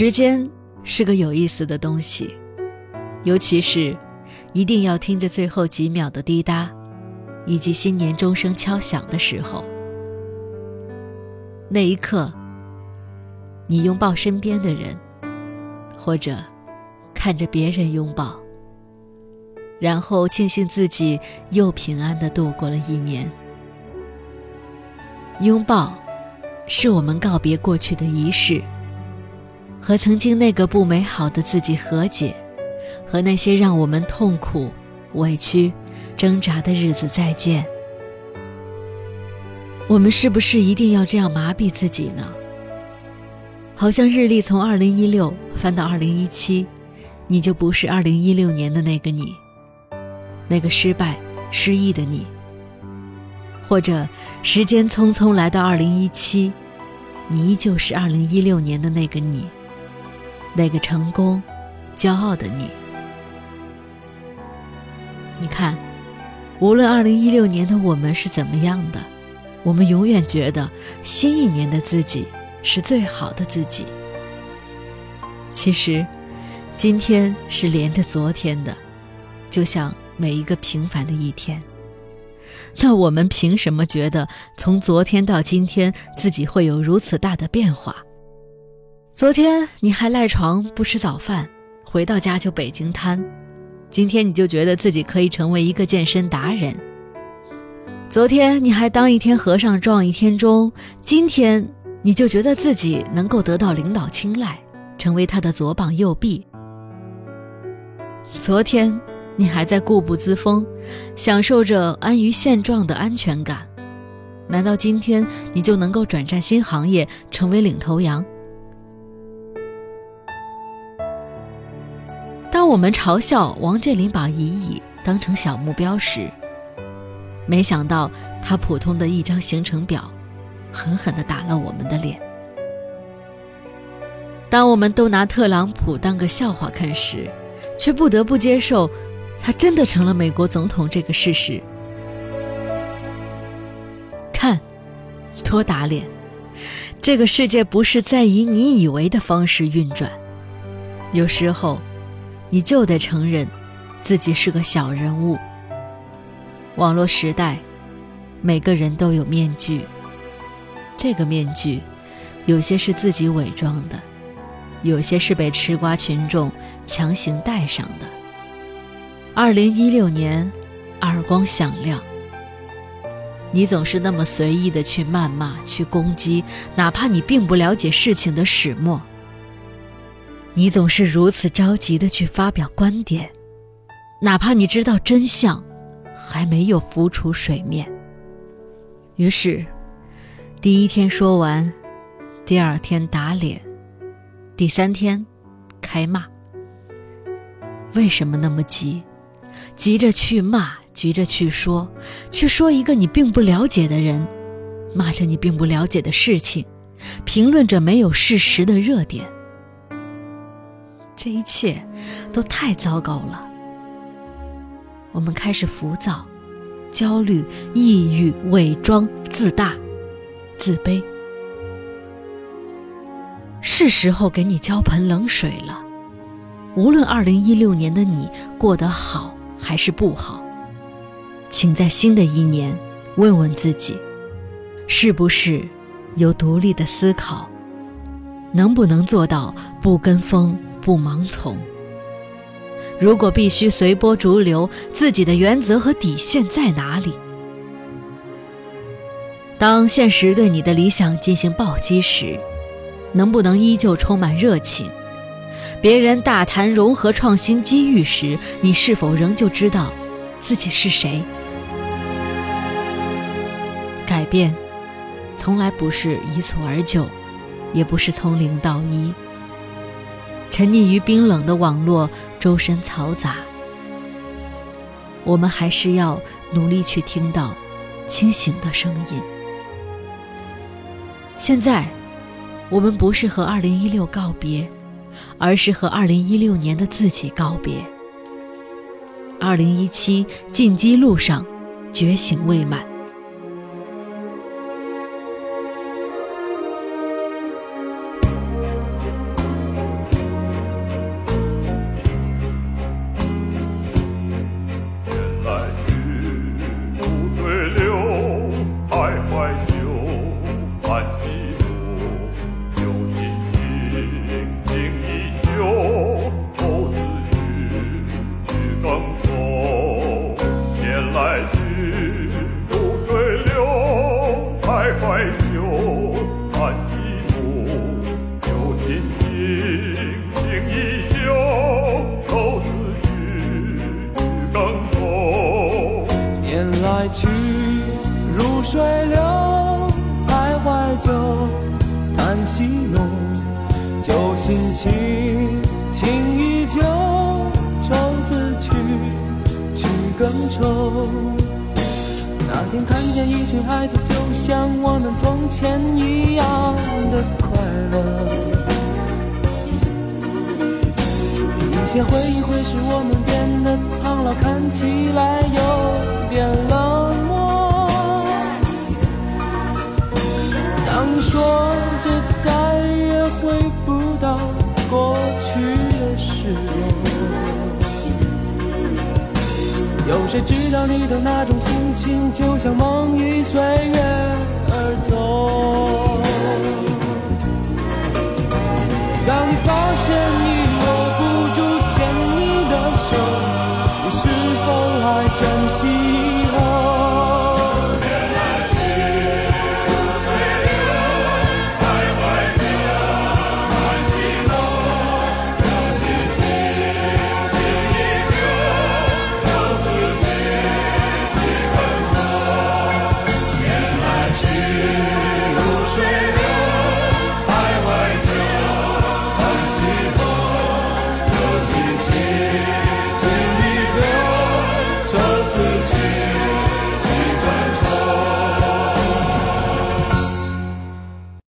时间是个有意思的东西，尤其是一定要听着最后几秒的滴答，以及新年钟声敲响的时候，那一刻，你拥抱身边的人，或者看着别人拥抱，然后庆幸自己又平安的度过了一年。拥抱，是我们告别过去的仪式。和曾经那个不美好的自己和解，和那些让我们痛苦、委屈、挣扎的日子再见。我们是不是一定要这样麻痹自己呢？好像日历从二零一六翻到二零一七，你就不是二零一六年的那个你，那个失败、失意的你。或者时间匆匆来到二零一七，你依旧是二零一六年的那个你。那个成功、骄傲的你，你看，无论二零一六年的我们是怎么样的，我们永远觉得新一年的自己是最好的自己。其实，今天是连着昨天的，就像每一个平凡的一天。那我们凭什么觉得从昨天到今天自己会有如此大的变化？昨天你还赖床不吃早饭，回到家就北京瘫。今天你就觉得自己可以成为一个健身达人。昨天你还当一天和尚撞一天钟，今天你就觉得自己能够得到领导青睐，成为他的左膀右臂。昨天你还在固步自封，享受着安于现状的安全感，难道今天你就能够转战新行业，成为领头羊？我们嘲笑王健林把一亿当成小目标时，没想到他普通的一张行程表，狠狠地打了我们的脸。当我们都拿特朗普当个笑话看时，却不得不接受他真的成了美国总统这个事实。看，多打脸！这个世界不是在以你以为的方式运转，有时候。你就得承认，自己是个小人物。网络时代，每个人都有面具。这个面具，有些是自己伪装的，有些是被吃瓜群众强行戴上的。二零一六年，耳光响亮。你总是那么随意的去谩骂、去攻击，哪怕你并不了解事情的始末。你总是如此着急的去发表观点，哪怕你知道真相还没有浮出水面。于是，第一天说完，第二天打脸，第三天开骂。为什么那么急？急着去骂，急着去说，去说一个你并不了解的人，骂着你并不了解的事情，评论着没有事实的热点。这一切都太糟糕了。我们开始浮躁、焦虑、抑郁、伪装、自大、自卑。是时候给你浇盆冷水了。无论二零一六年的你过得好还是不好，请在新的一年问问自己：是不是有独立的思考？能不能做到不跟风？不盲从。如果必须随波逐流，自己的原则和底线在哪里？当现实对你的理想进行暴击时，能不能依旧充满热情？别人大谈融合创新机遇时，你是否仍旧知道自己是谁？改变，从来不是一蹴而就，也不是从零到一。沉溺于冰冷的网络，周身嘈杂。我们还是要努力去听到清醒的声音。现在，我们不是和2016告别，而是和2016年的自己告别。2017进击路上，觉醒未满。爱情如水流徘徊久叹寂寞旧心情情依旧愁思绪更愁年来去如水流徘徊久叹息浓旧心情。更愁。那天看见一群孩子，就像我们从前一样的快乐。一些回忆会使我们变得苍老，看起来有点冷漠。当你说着再也回不到过有谁知道你的那种心情，就像梦已随月而走。